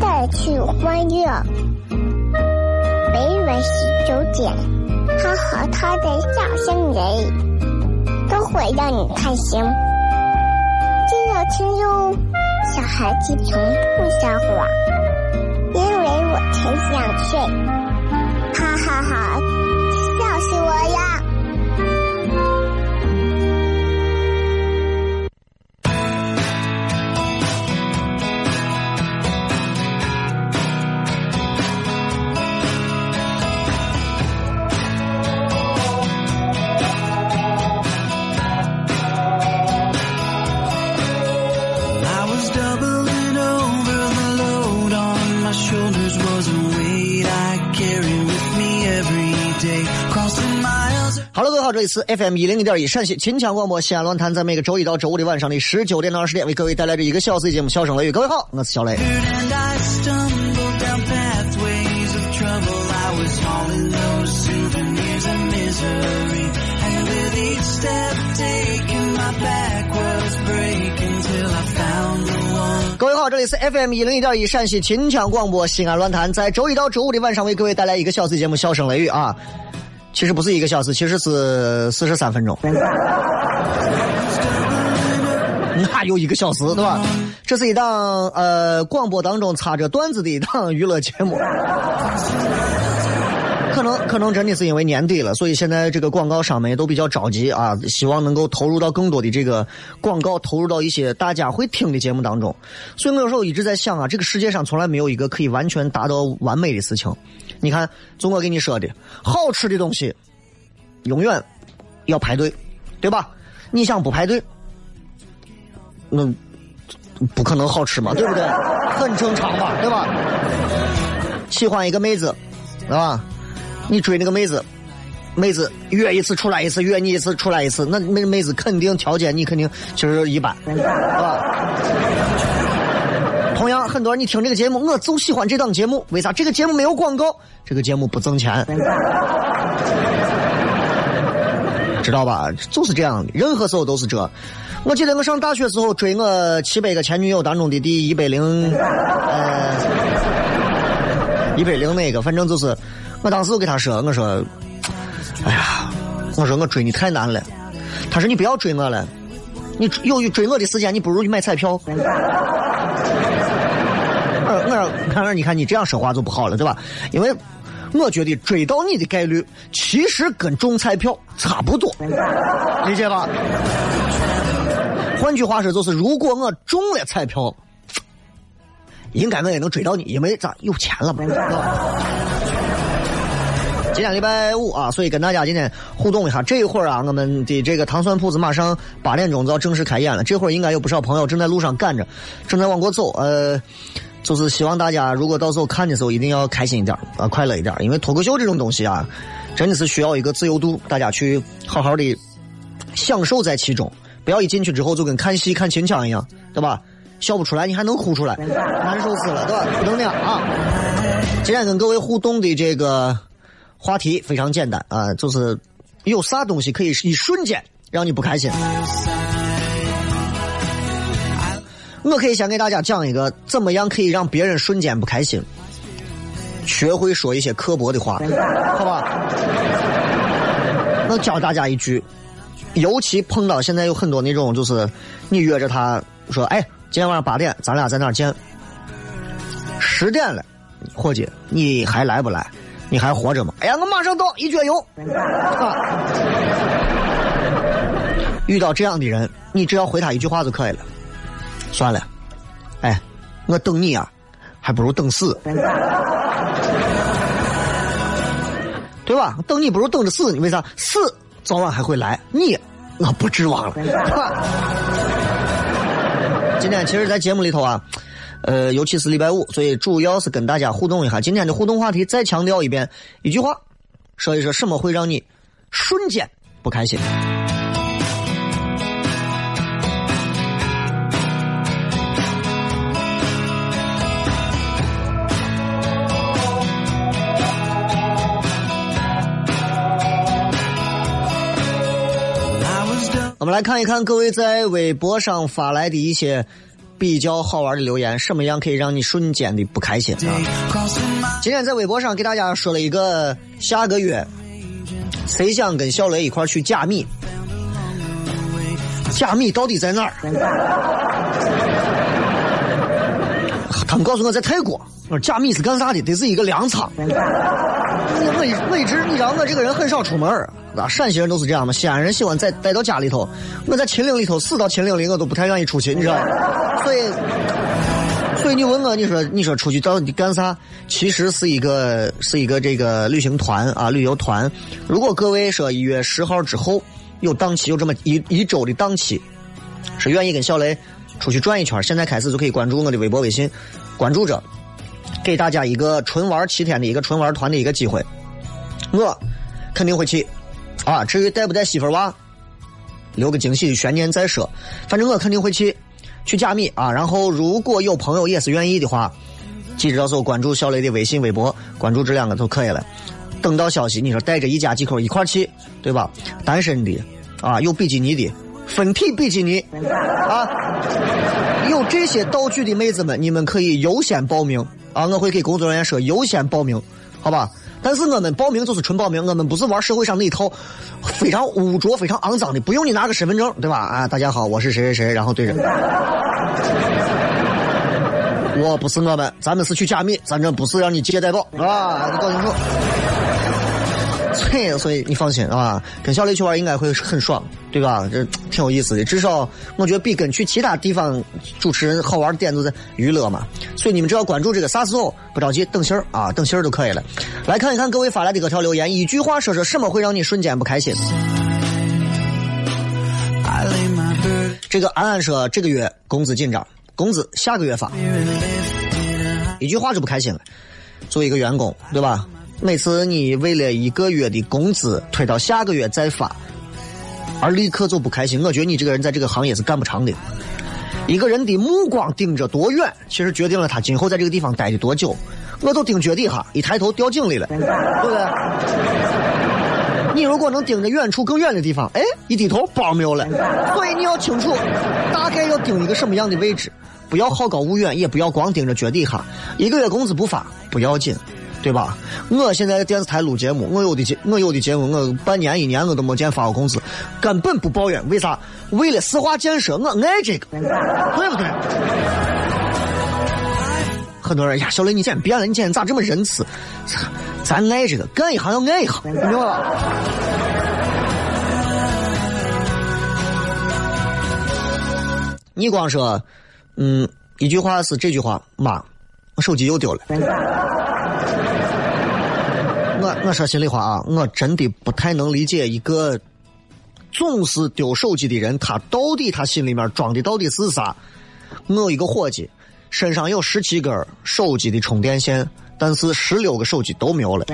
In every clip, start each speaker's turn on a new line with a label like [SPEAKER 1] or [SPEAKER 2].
[SPEAKER 1] 带去欢乐。每晚十九点，他和他的笑声人，都会让你开心。记得听哟，小孩子从不撒谎，因为我才想睡。哈哈哈，
[SPEAKER 2] 是 FM 一零一点一陕西秦腔广播西安论坛，在每个周一到周五的晚上的十九点到二十点，为各位带来这一个小时的节目《笑声雷雨》。各位好，我是小雷。各位好，这里是 FM 一零一点一陕西秦腔广播西安论坛，在周一到周五的晚上，为各位带来一个小时节目《笑声雷雨》啊。其实不是一个小时，其实是四十三分钟。那有一个小时，对吧？这是一档呃广播当中插着段子的一档娱乐节目。可能可能真的是因为年底了，所以现在这个广告商们也都比较着急啊，希望能够投入到更多的这个广告，投入到一些大家会听的节目当中。所以我有时候一直在想啊，这个世界上从来没有一个可以完全达到完美的事情。你看，中国给你说的好吃的东西，永远要排队，对吧？你想不排队，那不可能好吃嘛，对不对？很正常嘛，对吧？喜欢一个妹子，对吧？你追那个妹子，妹子约一次出来一次，约你一次出来一次，那那妹子肯定条件你肯定就是一般，是吧？同样，很多人你听这个节目，我就喜欢这档节目。为啥？这个节目没有广告，这个节目不挣钱，知道吧？就是这样的，任何时候都是这。我记得我上大学时候追我七百个前女友当中的第一百零呃一百零那个，反正就是我当时我给他说，我说，哎呀，我说我追你太难了。他说你不要追我了，你有追我的时间，你不如去买彩票。我说我说看看，你看你这样说话就不好了，对吧？因为我觉得追到你的概率其实跟中彩票差不多，理解吧？换句话说，就是如果我中了彩票，应该我也能追到你，因为咱有钱了嘛？今天礼拜五啊，所以跟大家今天互动一下。这一会儿啊，我们的这个糖蒜铺子马上八点钟就要正式开演了。这会儿应该有不少朋友正在路上赶着，正在往过走。呃。就是希望大家如果到时候看的时候一定要开心一点啊，快乐一点，因为脱口秀这种东西啊，真的是需要一个自由度，大家去好好的享受在其中，不要一进去之后就跟看戏看秦腔一样，对吧？笑不出来，你还能哭出来，难受死了，对吧？不能那样啊！今天跟各位互动的这个话题非常简单啊，就是有啥东西可以一瞬间让你不开心？我可以先给大家讲一个，怎么样可以让别人瞬间不开心？学会说一些刻薄的话，好吧？我教大家一句，尤其碰到现在有很多那种，就是你约着他说：“哎，今天晚上八点，咱俩在哪见？”十点了，伙计，你还来不来？你还活着吗？哎呀，我马上到，一脚油。遇到这样的人，你只要回他一句话就可以了。算了，哎，我等你啊，还不如等死，对吧？等你不如等着死，你为啥？死早晚还会来，你我不指望了。今天其实，在节目里头啊，呃，尤其是礼拜五，所以主要是跟大家互动一下。今天的互动话题再强调一遍，一句话，说一说什么会让你瞬间不开心。我们来看一看各位在微博上发来的一些比较好玩的留言，什么样可以让你瞬间的不开心啊？今天在微博上给大家说了一个下个月谁想跟小雷一块去加密？加密到底在哪儿？你告诉我在泰国。我说加密是干啥的？得是一个粮仓。我一我一直你知道我这个人很少出门啊，陕西人都是这样嘛，西安人喜欢在待到家里头。我在秦岭里头死到秦岭里，我都不太愿意出去，你知道所以，所以你问我，你说你说出去到底干啥？其实是一个是一个这个旅行团啊，旅游团。如果各位说一月十号之后有档期，有这么一一周的档期，是愿意跟小雷出去转一圈，现在开始就可以关注我的微博微信，关注着。给大家一个纯玩七天的一个纯玩团的一个机会，我肯定会去啊！至于带不带媳妇娃，留个惊喜悬念再说。反正我肯定会去去加密啊！然后如果有朋友也是愿意的话，记着到时候关注小雷的微信、微博，关注这两个就可以了。等到消息，你说带着一家几口一块去，对吧？单身的啊，有比基尼的，分体比基尼啊，有这些道具的妹子们，你们可以优先报名。啊，我会给工作人员说优先报名，好吧？但是我们报名就是纯报名，我们不是玩社会上那一套非常污浊、非常肮脏的，不用你拿个身份证，对吧？啊，大家好，我是谁谁谁，然后对着，我不是我们，咱们是去加密，咱这不是让你接待报，啊，你搞清楚。对，所以你放心啊，跟小雷去玩应该会很爽，对吧？这挺有意思的，至少我觉得比跟去其他地方主持人好玩的点就在娱乐嘛。所以你们只要关注这个啥时候不着急，等信儿啊，等信儿就可以了。来看一看各位发来的各条留言，一句话说说什么会让你瞬间不开心？这个安安说这个月工资紧张，工资下个月发，一句话就不开心了。作为一个员工，对吧？每次你为了一个月的工资推到下个月再发，而立刻就不开心，我觉得你这个人在这个行业是干不长的。一个人的目光盯着多远，其实决定了他今后在这个地方待的多久。我都盯脚底下，一抬头掉井里了，对不对？你如果能盯着远处更远的地方，哎，一低头包没有了。所以你要清楚，大概要盯一个什么样的位置，不要好高骛远，也不要光盯着脚底下。一个月工资不发不要紧。对吧？我现在在电视台录节目，我有的节我有的节目，我半年一年我都没见发过工资，根本不抱怨。为啥？为了市化建设，我爱这个，对不对？很多人呀，小雷，你今天变了，你今天咋这么仁慈？咱爱这个，干一行要爱一行，明白吧？你光说，嗯，一句话是这句话，妈，我手机又丢了。我说心里话啊，我真的不太能理解一个总是丢手机的人，他到底他心里面装的到底是啥？我有一个伙计，身上有十七根手机的充电线，但是十六个手机都没有了。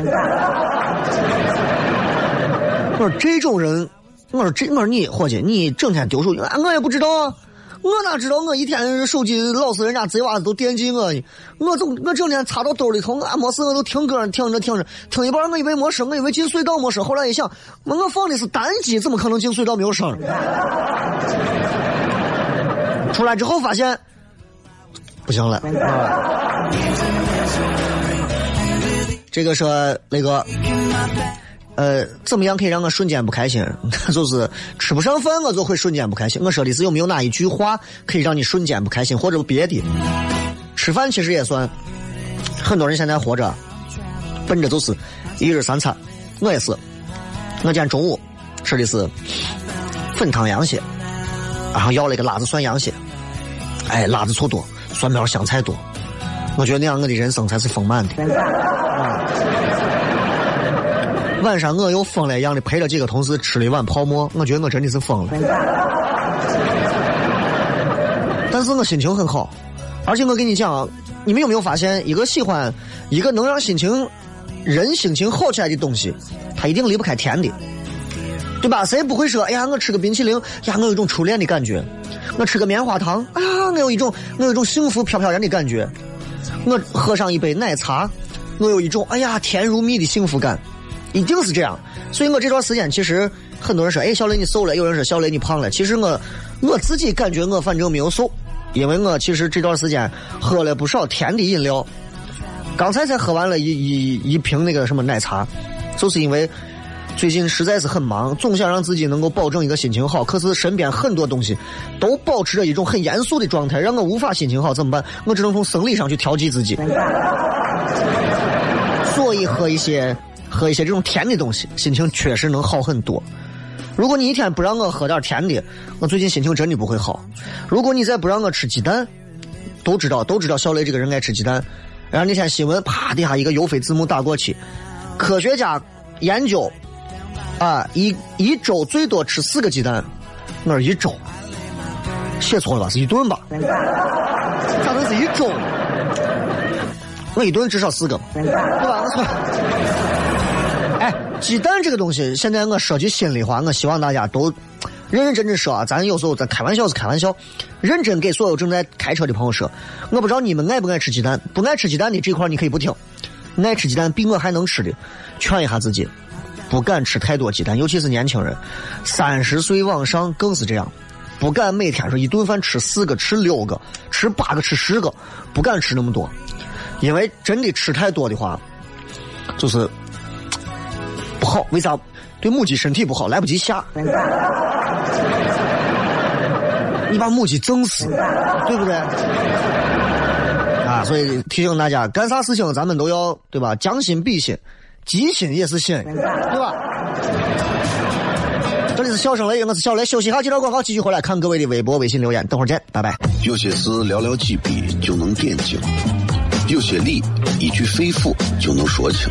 [SPEAKER 2] 我说这种人，我说这我说你伙计，你整天丢手机，我也不知道啊。我哪知道我一天手机老是人家贼娃子都惦记我呢？我总我整天插到兜里头，我没事我都听歌听着听着，听一半我以为没声，我以为进隧道没声，后来一想，我放的是单机，怎么可能进隧道没有声？出来之后发现不行了。这个说那个。呃，怎么样可以让我瞬间不开心？就是吃不上饭，我就会瞬间不开心。我说的是有没有哪一句话可以让你瞬间不开心，或者别的？吃饭其实也算。很多人现在活着，奔着就是一日三餐。我也是。我今天中午吃的是粉汤羊血，然后要了一个辣子蒜羊血，哎，辣子醋多，蒜苗香菜多，我觉得那样我的人生才是丰满的。啊晚上我又疯了一样的陪着几个同事吃了一碗泡馍，我觉得我真的是疯了。但是我心情很好，而且我跟你讲，你们有没有发现，一个喜欢，一个能让心情人心情好起来的东西，它一定离不开甜的，对吧？谁不会说，哎呀，我吃个冰淇淋，呀，我有一种初恋的感觉；我吃个棉花糖，啊，我有一种，我有一种幸福飘飘然的感觉；我喝上一杯奶茶，我有一种，哎呀，甜如蜜的幸福感。一定是这样，所以我这段时间其实很多人说，哎，小雷你瘦了，有人说小雷你胖了。其实我我自己感觉我反正没有瘦，因为我其实这段时间喝了不少甜的饮料，刚才才喝完了一一一瓶那个什么奶茶，就是因为最近实在是很忙，总想让自己能够保证一个心情好，可是身边很多东西都保持着一种很严肃的状态，让我无法心情好，怎么办？我只能从生理上去调剂自己，所以喝一些。喝一些这种甜的东西，心情确实能好很多。如果你一天不让我喝点甜的，我最近心情真的不会好。如果你再不让我吃鸡蛋，都知道都知道小雷这个人爱吃鸡蛋。然后那天新闻啪底下一个油飞字幕打过去，科学家研究啊一一周最多吃四个鸡蛋。我说一周，写错了吧？是一顿吧？咋能是一周？我一顿至少四个，对吧？哎，鸡蛋这个东西，现在我说句心里话，我希望大家都认认真真说啊。咱有时候咱开玩笑是开玩笑，认真给所有正在开车的朋友说。我不知道你们爱不爱吃鸡蛋，不爱吃鸡蛋的这块你可以不听。爱吃鸡蛋比我还能吃的，劝一下自己，不敢吃太多鸡蛋，尤其是年轻人，三十岁往上更是这样，不敢每天说一顿饭吃四个、吃六个、吃八个、吃十个，不敢吃那么多。因为真的吃太多的话，就是好。为啥？对母鸡身体不好，来不及下。你把母鸡整死，对不对？啊，所以提醒大家，干啥事情咱们都要对吧？将心比心，鸡心也是心，对吧？这里是笑声雷，我是小雷，休息一下，接着广告，继续回来看各位的微博、微信留言，等会儿见，拜拜。
[SPEAKER 3] 有些事寥寥几笔就能点睛。有些理一句肺腑就能说清，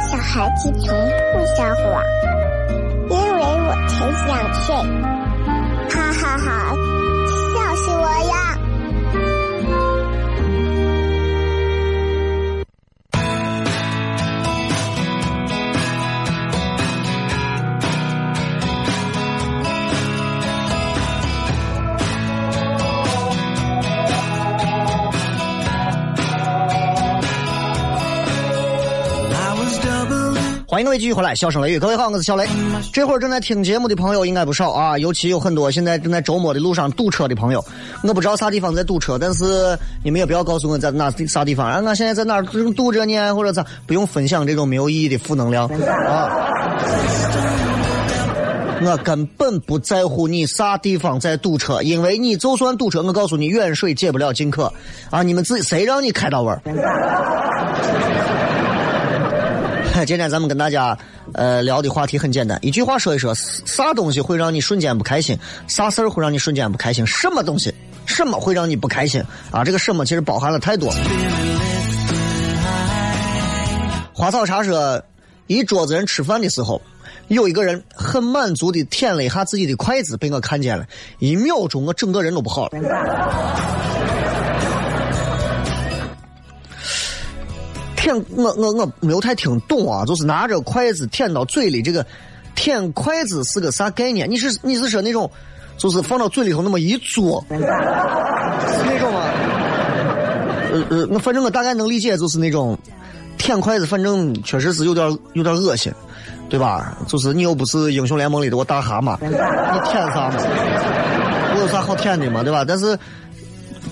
[SPEAKER 1] 小孩子从不撒谎，因为我才想睡。
[SPEAKER 2] 欢迎各位继续回来，笑声雷雨，各位好，我是小雷。这会儿正在听节目的朋友应该不少啊，尤其有很多现在正在周末的路上堵车的朋友。我不知道啥地方在堵车，但是你们也不要告诉我在哪啥地方，啊，我现在在哪儿堵着呢，或者咋，不用分享这种没有意义的负能量 啊。我根本不在乎你啥地方在堵车，因为你就算堵车，我告诉你，远水解不了近渴啊！你们自己谁让你开到位儿？今天咱们跟大家呃聊的话题很简单，一句话说一说，啥东西会让你瞬间不开心？啥事儿会让你瞬间不开心？什么东西？什么会让你不开心？啊，这个什么其实包含了太多。花草茶说，一桌子人吃饭的时候，有一个人很满足的舔了一下自己的筷子，被我看见了，一秒钟我整个人都不好了。舔我我我没有太听懂啊，就是拿着筷子舔到嘴里，这个舔筷子是个啥概念？你是你是说那种，就是放到嘴里头那么一嘬，是那种吗？呃呃，我反正我大概能理解，就是那种舔筷子，反正确实是有点有点恶心，对吧？就是你又不是英雄联盟里的我大蛤蟆，你舔啥嘛？我有啥好舔的嘛？对吧？但是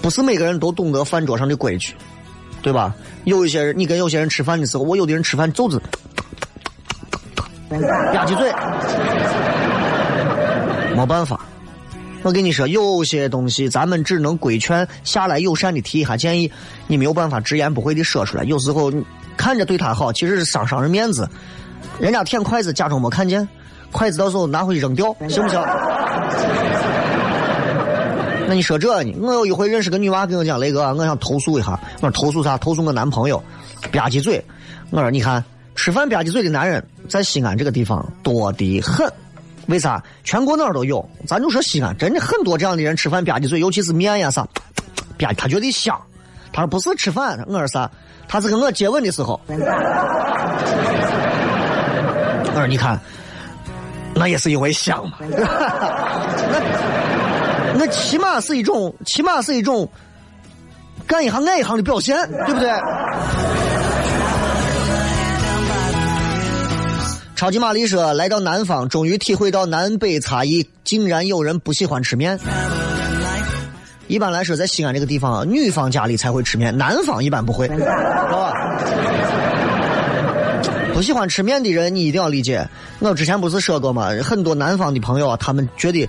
[SPEAKER 2] 不是每个人都懂得饭桌上的规矩，对吧？有一些人，你跟有些人吃饭的时候，我有的人吃饭就是吧唧嘴，没办法。我跟你说，有些东西咱们只能规劝下来，友善的提一下建议，你没有办法直言不讳的说出来。有时候看着对他好，其实是伤伤人面子。人家舔筷子，假装没看见，筷子到时候拿回去扔掉，行不行？那你说这呢？我有一回认识个女娃跟我讲，雷哥，我想投诉一下。我说投诉啥？投诉我男朋友吧唧嘴。我说你看，吃饭吧唧嘴的男人在西安这个地方多得很。为啥？全国哪儿都有。咱就说西安，真的很多这样的人吃饭吧唧嘴，尤其是面呀啥，吧唧他觉得香。他说不是吃饭，我说啥？他是跟我接吻的时候。我说你看，那也是因为香嘛。那 那起码是一种，起码是一种干一行爱一行的表现，对不对？超级玛丽说：“来到南方，终于体会到南北差异，竟然有人不喜欢吃面。一般来说，在西安这个地方，女方家里才会吃面，南方一般不会，知道吧？不喜欢吃面的人，你一定要理解。我之前不是说过吗？很多南方的朋友，他们觉得，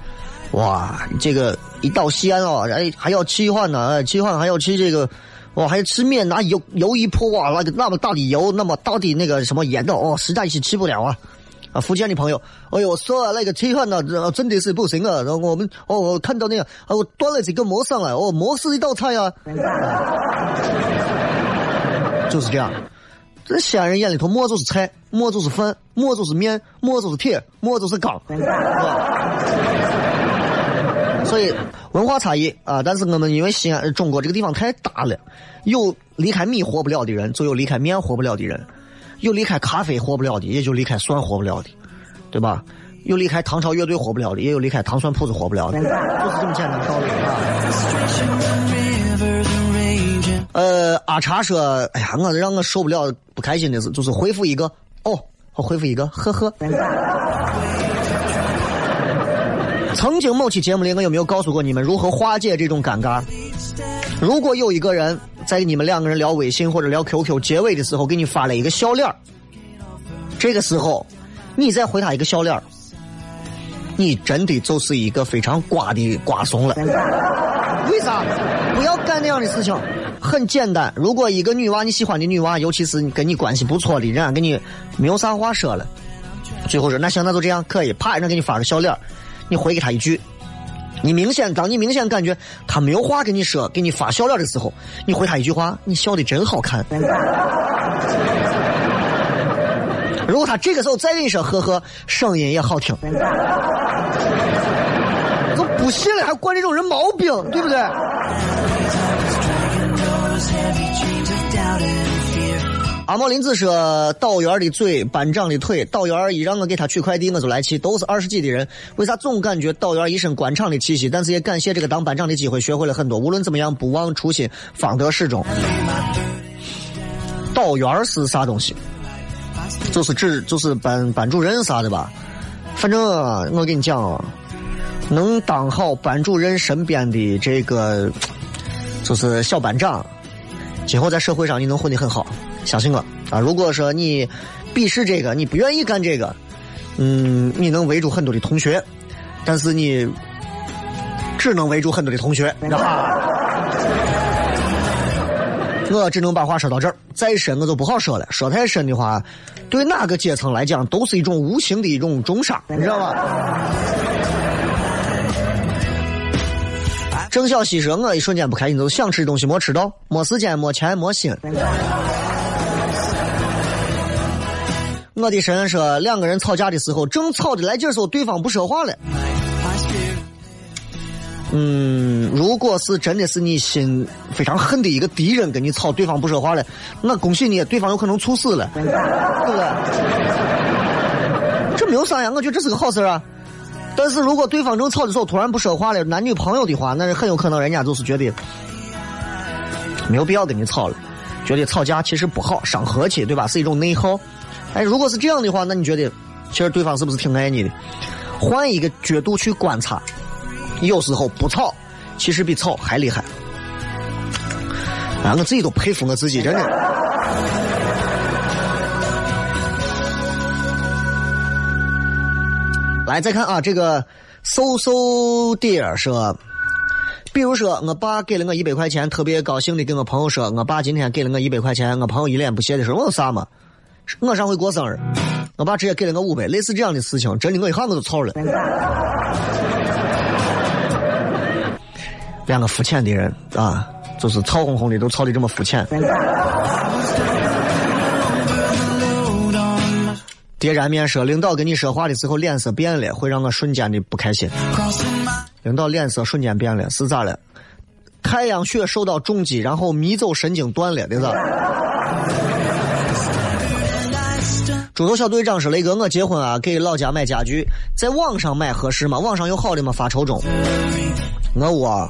[SPEAKER 2] 哇，这个一到西安哦，哎，还要吃一碗呢，吃一碗还要吃这个。”哇，还要吃面拿油油一泼哇，那个那么大的油，那么大的那个什么盐的哦，实在是吃不了啊！啊，福建的朋友，哎呦，我说啊那个吃饭呢，真的是不行啊！然后我们哦，我看到那个，啊，我端了几个馍上来，哦，馍是一道菜啊，就是这样。这西安人眼里头，馍就是菜，馍就是饭，馍就是面，馍就是铁，馍就是钢，是吧所以。文化差异啊，但是我们因为西安、中国这个地方太大了，有离开米活不了的人，就有离开面活不了的人；有离开咖啡活不了的，也就离开蒜活不了的，对吧？有离开唐朝乐队活不了的，也有离开糖蒜铺子活不了的，就是这么简单的道理啊。呃，阿茶说：“哎呀，我让我受不了、不开心的是，就是回复一个哦，我回复一个呵呵。”曾经某期节目里，我有没有告诉过你们如何化解这种尴尬？如果有一个人在你们两个人聊微信或者聊 QQ 结尾的时候给你发了一个笑脸这个时候你再回他一个笑脸你真的就是一个非常瓜的瓜怂了。为啥？不要干那样的事情。很简单，如果一个女娃你喜欢的女娃，尤其是跟你关系不错的，人家跟你没有啥话说了，最后说那行那就这样可以，啪，人家给你发个笑脸你回给他一句，你明显，当你明显感觉他没有话跟你说，给你发笑脸的时候，你回他一句话，你笑的真好看。如果他这个时候再跟你说呵呵，声音也好听，都不信了还惯这种人毛病，对不对？阿莫林子说：“导员的嘴，班长的腿。导员一让我给他取快递，我就来气。都是二十几的人，为啥总感觉导员一身官场的气息？但是也感谢这个当班长的机会，学会了很多。无论怎么样，不忘初心，方得始终。导员是啥东西？就是指就是班班主任啥的吧？反正我跟你讲啊，能当好班主任身边的这个，就是小班长，今后在社会上你能混得很好。”相信我啊！如果说你鄙视这个，你不愿意干这个，嗯，你能围住很多的同学，但是你只能围住很多的同学，知道吧？我只能把话说到这儿，再深我就不好说了。说太深的话，对哪个阶层来讲都是一种无形的一种重伤，你知道吧？郑小西说：“我一瞬间不开心，就想吃东西没吃到，没时间，没钱，没心。”我的神说，两个人吵架的时候，正吵的来劲儿时候，对方不说话了。嗯，如果是真的是你心非常恨的一个敌人跟你吵，对方不说话了，那恭喜你，对方有可能猝死了，对不对？这没有啥呀，我觉得这是个好事啊。但是如果对方正吵的时候突然不说话了，男女朋友的话，那是很有可能人家就是觉得没有必要跟你吵了，觉得吵架其实不好，伤和气，对吧？是一种内耗。哎，如果是这样的话，那你觉得其实对方是不是挺爱你的？换一个角度去观察。有时候不吵，其实比吵还厉害。啊，我自己都佩服我自己，真的。来，再看啊，这个 so so dear 说，比如说我爸给了我一百块钱，特别高兴的跟我朋友说，我爸今天给了我一百块钱，我朋友一脸不屑的说，我有啥嘛？我上回过生日，我爸直接给了我五百，类似这样的事情，真的我一下我都操了。两个肤浅的人啊，就是操哄哄的，都操的这么肤浅。爹燃面说，领导跟你说话的时候脸色变了，会让我瞬间的不开心。领导脸色瞬间变了，是咋了？太阳穴受到重击，然后迷走神经断了，对吧？猪头小队长说：“雷哥，我结婚啊，给老家买家具，在网上买合适吗？网上有好的吗？发愁中。我屋啊。”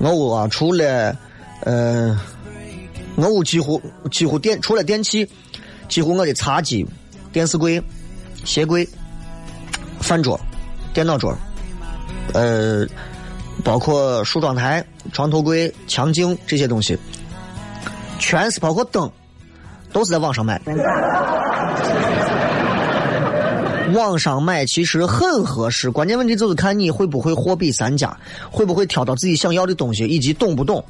[SPEAKER 2] 我屋啊，除了，呃，我屋几乎几乎电除了电器，几乎我的茶几、电视柜、鞋柜、饭桌、电脑桌，呃，包括梳妆台、床头柜、墙镜这些东西，全是包括灯，都是在网上买。网上买其实很合适，关键问题就是看你会不会货比三家，会不会挑到自己想要的东西，以及懂不懂。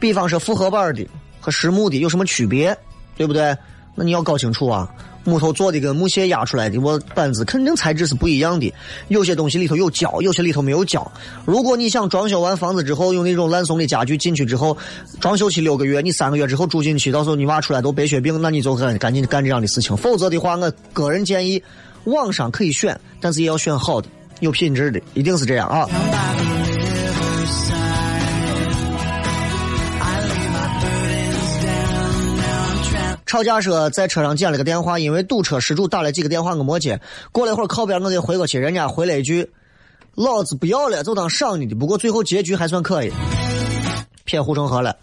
[SPEAKER 2] 比方说复合板的和实木的有什么区别，对不对？那你要搞清楚啊。木头做的跟木屑压出来的，我板子肯定材质是不一样的。有些东西里头有胶，有些里头没有胶。如果你想装修完房子之后用那种烂松的家具进去之后，装修期六个月，你三个月之后住进去，到时候你娃出来都白血病，那你就赶赶紧干这样的事情。否则的话，我个人建议。网上可以选，但是也要选好的、有品质的，一定是这样啊！吵架说在车上接了个电话，因为堵车，失主打了几个电话我没接。过了一会儿靠边，我给回过去，人家回了一句：“老子不要了，就当赏你的。”不过最后结局还算可以，撇护城河了。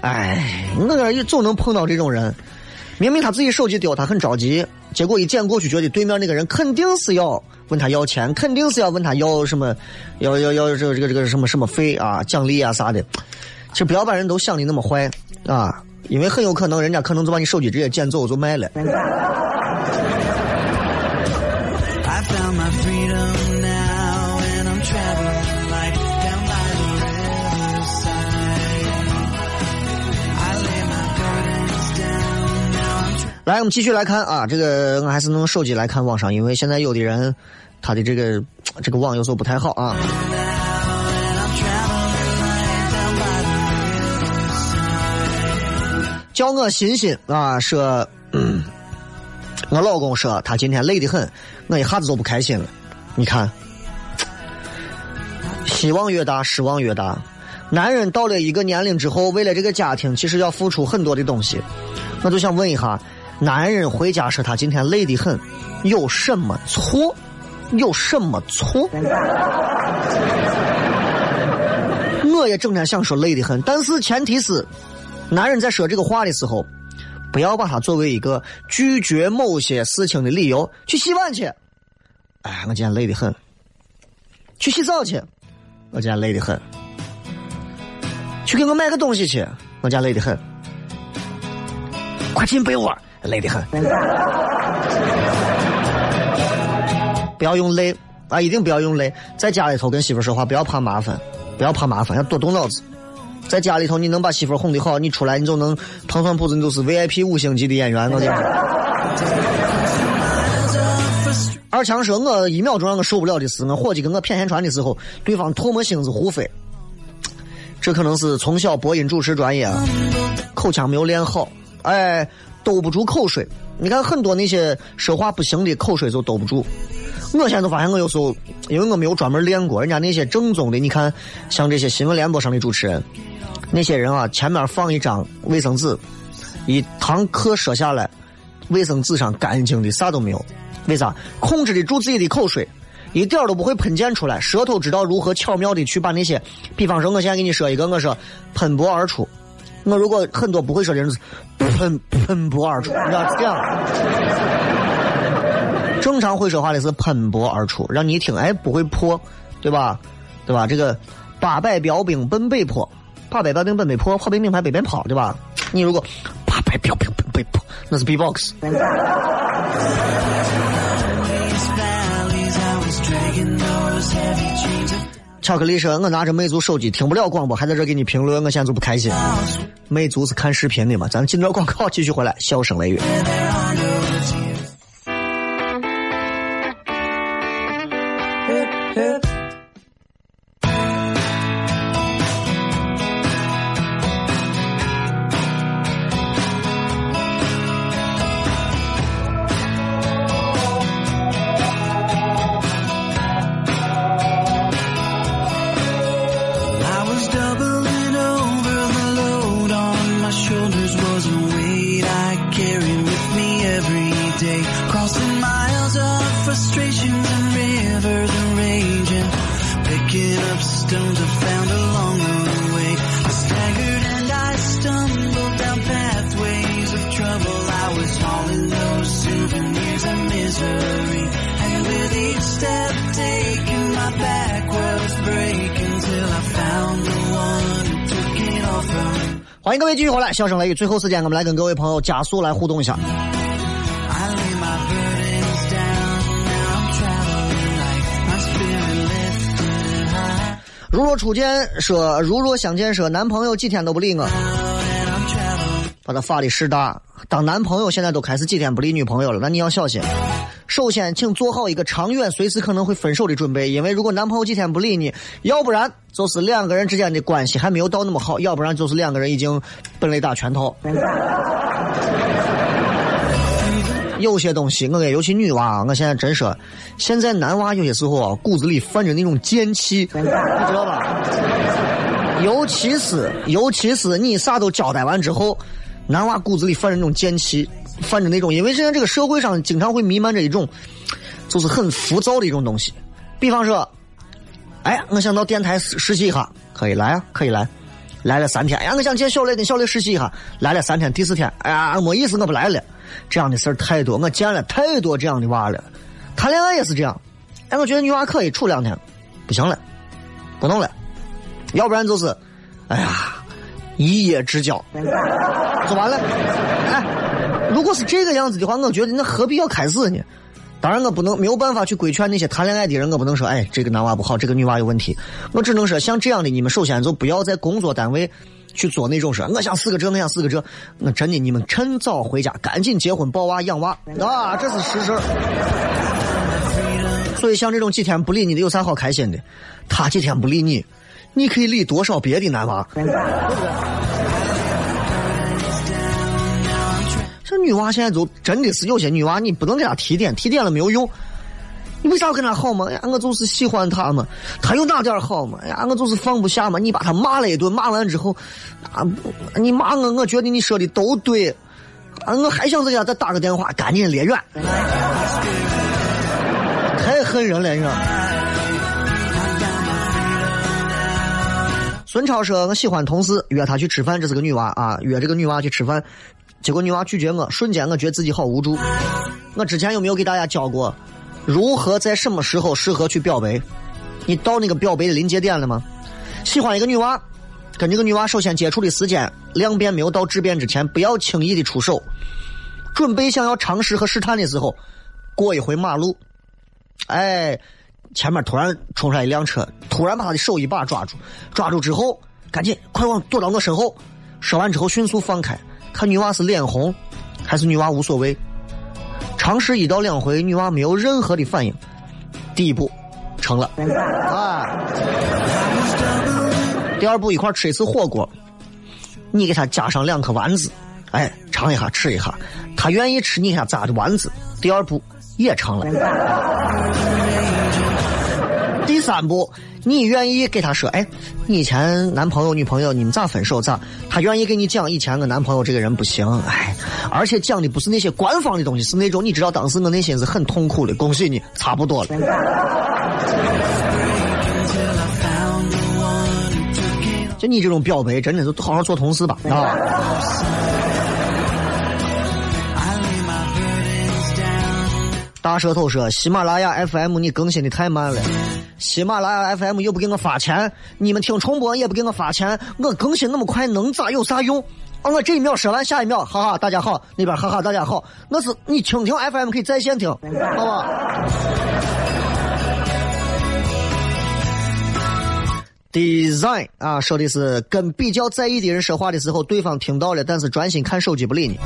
[SPEAKER 2] 哎。我这也总能碰到这种人，明明他自己手机丢，他很着急，结果一捡过去，觉得对面那个人肯定是要问他要钱，肯定是要问他要什么，要要要这个这个这个什么什么费啊、奖励啊啥的。其实不要把人都想的那么坏啊，因为很有可能人家可能就把你手机直接捡走就卖了。来，我们继续来看啊，这个我还是用手机来看网上，因为现在有的人他的这个这个网有时候不太好啊。叫我欣欣啊，说我老公说他今天累得很，我一下子就不开心了。你看，希望越大，失望越大。男人到了一个年龄之后，为了这个家庭，其实要付出很多的东西。我就想问一下。男人回家说他今天累得很，有什么错？有什么错？我也整天想说累得很，但是前提是，男人在说这个话的时候，不要把它作为一个拒绝某些事情的理由。去洗碗去，哎，我今天累得很。去洗澡去，我今天累得很。去给我买个东西去，我今天累得很。快进被窝。累得很，不要用累啊！一定不要用累。在家里头跟媳妇说话，不要怕麻烦，不要怕麻烦，要多动脑子。在家里头，你能把媳妇哄得好，你出来你就能糖蒜铺子，你就是 VIP 五星级的演员。我讲。二强说，我一秒钟让我受不了的是，我伙计跟我谝闲传的时候，对方唾沫星子胡飞。这可能是从小播音主持专业，口腔没有练好，哎，兜不住口水。你看很多那些说话不行的，口水就兜不住。我现在都发现，我有时候因为我没有专门练过，人家那些正宗的，你看像这些新闻联播上的主持人，那些人啊，前面放一张卫生纸，一堂课说下来，卫生纸上干净的啥都没有，为啥？控制得住自己的口水。一点都不会喷溅出来，舌头知道如何巧妙的去把那些，比方说，我现在给你说一个，我说喷薄而出。我如果很多不会说的人，喷喷薄而出，你知道这样。正常会说话的是喷薄而出，让你一听，哎，不会破，对吧？对吧？这个八百标兵奔北坡，八百标兵奔北坡，炮兵名牌北边跑，对吧？你如果八百标兵奔北坡，那是 B-box。巧克力说：“我拿着魅族手机听不了广播，还在这给你评论，我现在就不开心。魅族是看视频的嘛？咱进段广告，继续回来，笑声雷雨。”欢迎各位继续回来，笑声雷雨。最后时间，我们来跟各位朋友加速来互动一下。如若初见说，如若相见说，男朋友几天都不理我，把他发的事大。当男朋友现在都开始几天不理女朋友了，那你要小心。首先，请做好一个长远、随时可能会分手的准备，因为如果男朋友几天不理你，要不然就是两个人之间的关系还没有到那么好，要不然就是两个人已经本垒打全套。有些东西，我跟尤其女娃，我现在真说，现在男娃有些时候啊，骨子里泛着那种贱气，你知道吧？尤其是尤其是你啥都交代完之后，男娃骨子里泛着那种贱气，泛着那种，因为现在这个社会上经常会弥漫着一种，就是很浮躁的一种东西。比方说，哎，我想到电台实实习一下，可以来啊，可以来，来了三天。哎呀，我想见小雷，跟小雷实习一下，来了三天，第四天，哎呀，没意思，我不来了。这样的事儿太多，我见了太多这样的娃了。谈恋爱也是这样，哎，我觉得女娃可以处两天，不行了，不弄了。要不然就是，哎呀，一夜之交，就完了。哎，如果是这个样子的话，我觉得那何必要开始呢？当然，我不能没有办法去规劝那些谈恋爱的人，我不能说，哎，这个男娃不好，这个女娃有问题。我只能说，像这样的，你们首先就不要在工作单位。去做那种事，我想死个这，我想死个这，那真的你们趁早回家，赶紧结婚抱娃养娃啊，这是实事。所以像这种几天不理你的，有啥好开心的？他几天不理你，你可以理多少别的男娃？这女娃现在就真的是有些女娃，你不能给她提点，提点了没有用。你为啥要跟她好嘛？哎呀，我就是喜欢她嘛。她有哪点好嘛？哎呀，我就是放不下嘛。你把她骂了一顿，骂完之后，啊，你骂我，我觉得你说的都对。啊，我还想再给她再打个电话，赶紧离远。太恨人了，你知道。孙超说：“我喜欢同事，约他去吃饭，这是个女娃啊，约这个女娃去吃饭，结果女娃拒绝我，瞬间我觉得自己好无助。我之前有没有给大家教过？”如何在什么时候适合去表白？你到那个表白的临界点了吗？喜欢一个女娃，跟这个女娃首先接触的时间量变没有到质变之前，不要轻易的出手。准备想要尝试和试探的时候，过一回马路，哎，前面突然冲出来一辆车，突然把他的手一把抓住，抓住之后赶紧快往躲到我身后。说完之后迅速放开，看女娃是脸红，还是女娃无所谓。尝试一到两回，女娃没有任何的反应。第一步成了啊，第二步一块吃一次火锅，你给她加上两颗丸子，哎，尝一下吃一下，她愿意吃你给他炸的丸子。第二步也成了。第三步，你愿意给他说，哎，你以前男朋友女朋友你们咋分手咋？他愿意给你讲以前我男朋友这个人不行，哎，而且讲的不是那些官方的东西，是那种你知道当时我内心是很痛苦的。恭喜你，差不多了。就你这种表白，真的就好好做同事吧啊！大舌头说：“喜马拉雅 FM 你更新的太慢了，喜马拉雅 FM 又不给我发钱，你们听重播也不给我发钱，我更新那么快能咋有啥用？啊，我这一秒说完，下一秒，哈哈，大家好，那边哈哈，大家好，那是你听听 FM 可以在线听，好吧？” Design 啊，说的是跟比较在意的人说话的时候，对方听到了，但是专心看手机不理你。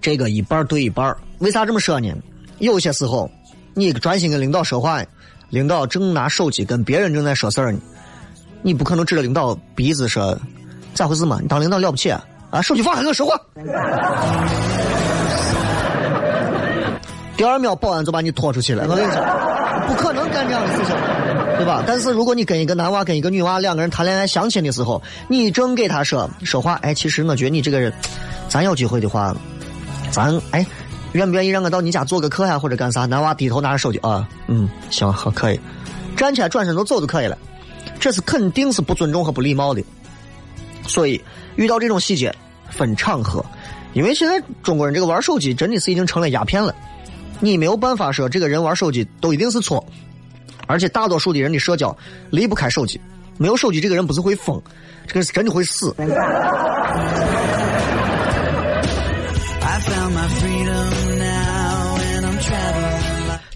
[SPEAKER 2] 这个一半对一半，为啥这么说呢？有些时候，你专心跟领导说话，领导正拿手机跟别人正在说事儿呢，你不可能指着领导鼻子说咋回事嘛？你当领导了不起啊？啊，手机放下跟我说话。第二秒，保安就把你拖出去了。我跟你说。不可能干这样的事情，对吧？但是如果你跟一个男娃跟一个女娃两个人谈恋爱相亲的时候，你正给他说说话，哎，其实我觉得你这个人，咱有机会的话，咱哎，愿不愿意让我到你家做个客呀，或者干啥？男娃低头拿着手机啊，嗯，行，好，可以，站起来转身就走就可以了。这是肯定是不尊重和不礼貌的。所以遇到这种细节分场合，因为现在中国人这个玩手机真的是已经成了鸦片了。你没有办法说这个人玩手机都一定是错，而且大多数的人的社交离不开手机，没有手机这个人不是会疯，这个是真的会死。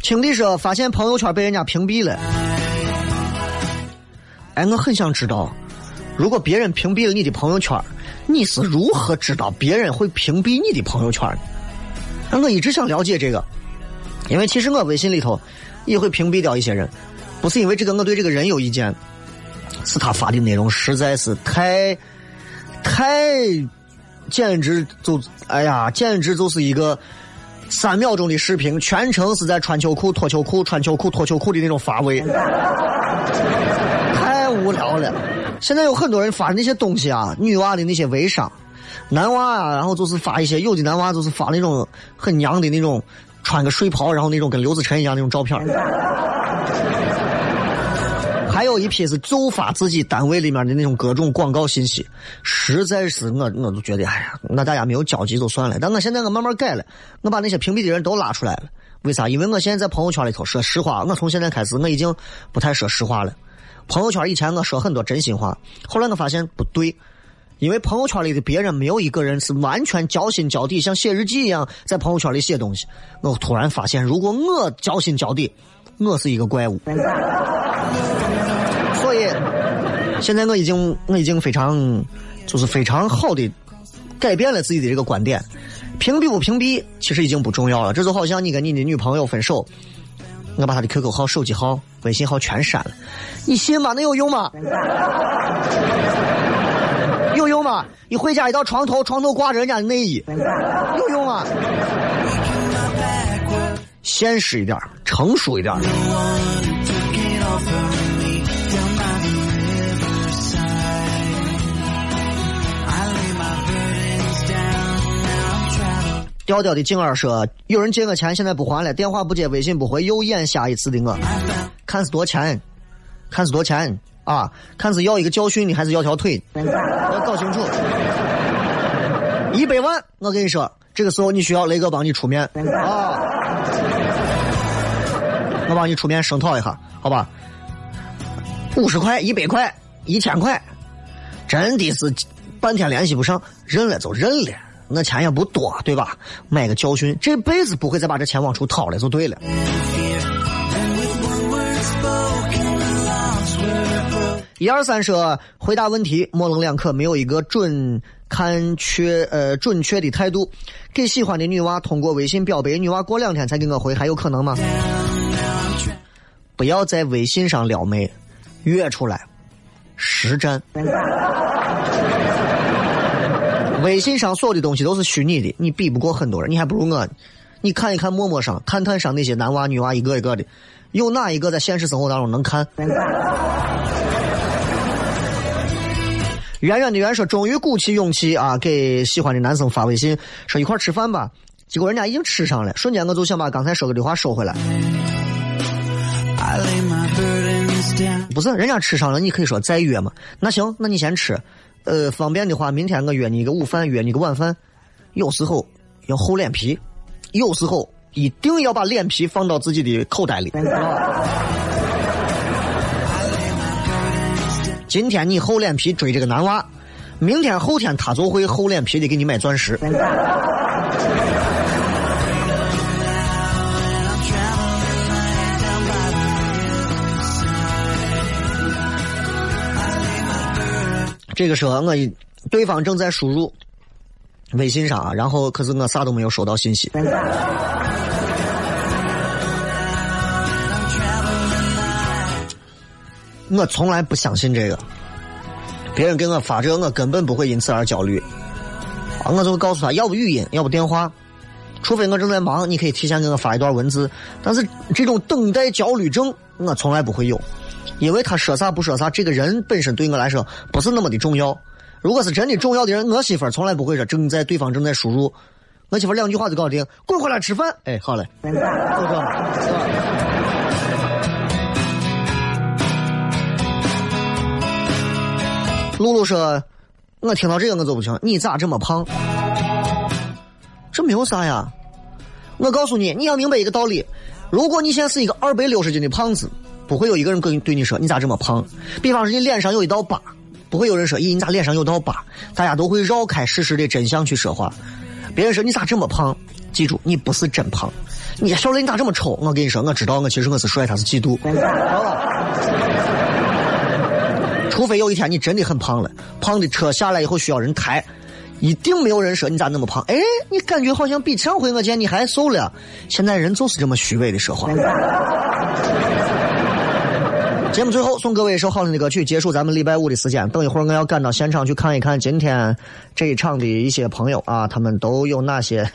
[SPEAKER 2] 青弟说发现朋友圈被人家屏蔽了，哎，我很想知道，如果别人屏蔽了你的朋友圈，你是如何知道别人会屏蔽你的朋友圈的？我一直想了解这个。因为其实我微信里头也会屏蔽掉一些人，不是因为这个我对这个人有意见，是他发的内容实在是太太简直就哎呀，简直就是一个三秒钟的视频，全程是在穿秋裤脱秋裤穿秋裤脱秋裤的那种乏味，太无聊了。现在有很多人发的那些东西啊，女娃的那些微商，男娃啊，然后就是发一些，有的男娃就是发那种很娘的那种。穿个睡袍，然后那种跟刘子晨一样那种照片还有一批是就发自己单位里面的那种各种广告信息，实在是我我都觉得，哎呀，那大家没有交集就算了。但我现在我慢慢改了，我把那些屏蔽的人都拉出来了。为啥？因为我现在在朋友圈里头说实话，我从现在开始我已经不太说实话了。朋友圈以前我说很多真心话，后来我发现不对。因为朋友圈里的别人没有一个人是完全交心交底，像写日记一样在朋友圈里写东西。我突然发现，如果我交心交底，我是一个怪物。现在我已经我已经非常就是非常好的改变了自己的这个观点。屏蔽不屏蔽，其实已经不重要了。这就好像你跟你的女朋友分手，我把她的 QQ 号、手机号、微信号全删了，你信吗？那有用吗？有用吗？你回家一到床头，床头挂着人家的内衣，有用吗？现实一点，成熟一点。调调的静儿说：“有人借我钱，现在不还了，电话不接，微信不回，又演下一次的我，看是多钱，看是多钱。”啊，看是要一个教训呢，还是要条腿？要搞清楚。一百万，我跟你说，这个时候你需要雷哥帮你出面啊，我帮你出面声讨一下，好吧？五十块、一百块、一千块，真的是半天联系不上，认了就认了，那钱也不多，对吧？买个教训，这辈子不会再把这钱往出掏了，就对了。一二三说回答问题模棱两可，没有一个准看确呃准确的态度。给喜欢的女娃通过微信表白，女娃过两天才给我回，还有可能吗？不要在微信上撩妹，约出来实战。微信上所有的东西都是虚拟的，你比不过很多人，你还不如我。你看一看陌陌上、探探上那些男娃女娃一个一个的，有哪一个在现实生活当中能看？圆圆的圆说：“终于鼓起勇气啊，给喜欢的男生发微信，说一块吃饭吧。结果人家已经吃上了，瞬间我就想把刚才说过的话收回来。不是，人家吃上了，你可以说再约嘛。那行，那你先吃。呃，方便的话，明天我约你个午饭，约你个晚饭。有时候要厚脸皮，有时候一定要把脸皮放到自己的口袋里。今天你厚脸皮追这个男娃，明天后天他就会厚脸皮的给你买钻石。这个时候，我一对方正在输入微信上，然后可是我啥都没有收到信息。我从来不相信这个，别人给我发这个，我根本不会因此而焦虑。啊，我就告诉他，要不语音，要不电话，除非我正在忙，你可以提前给我发一段文字。但是这种等待焦虑症，我从来不会有，因为他说啥不说啥，这个人本身对我来说不是那么的重要。如果是真的重要的人，我媳妇儿从来不会说正在对方正在输入，我媳妇儿两句话就搞定，滚回来吃饭。哎，好嘞，就这样。露露说：“我听到这个我就不行，你咋这么胖？这没有啥呀。我告诉你，你要明白一个道理：如果你现在是一个二百六十斤的胖子，不会有一个人跟你对你说你咋这么胖。比方说你脸上有一道疤，不会有人说咦你咋脸上有道疤？大家都会绕开事实的真相去说话。别人说你咋这么胖？记住，你不是真胖。你小雷你咋这么丑？我跟你说，我知道我其实我是帅，他是嫉妒。”除非有一天你真的很胖了，胖的车下来以后需要人抬，一定没有人说你咋那么胖。哎，你感觉好像比上回我见你还瘦了。现在人就是这么虚伪的说话。节目最后送各位一首好听的歌曲，结束咱们礼拜五的时间。等一会儿我要赶到现场去看一看今天这一场的一些朋友啊，他们都有哪些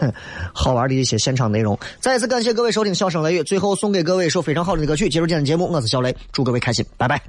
[SPEAKER 2] 好玩的一些现场内容。再次感谢各位收听《笑声雷雨》，最后送给各位一首非常好听的歌曲，结束今天节目。我是小雷，祝各位开心，拜拜。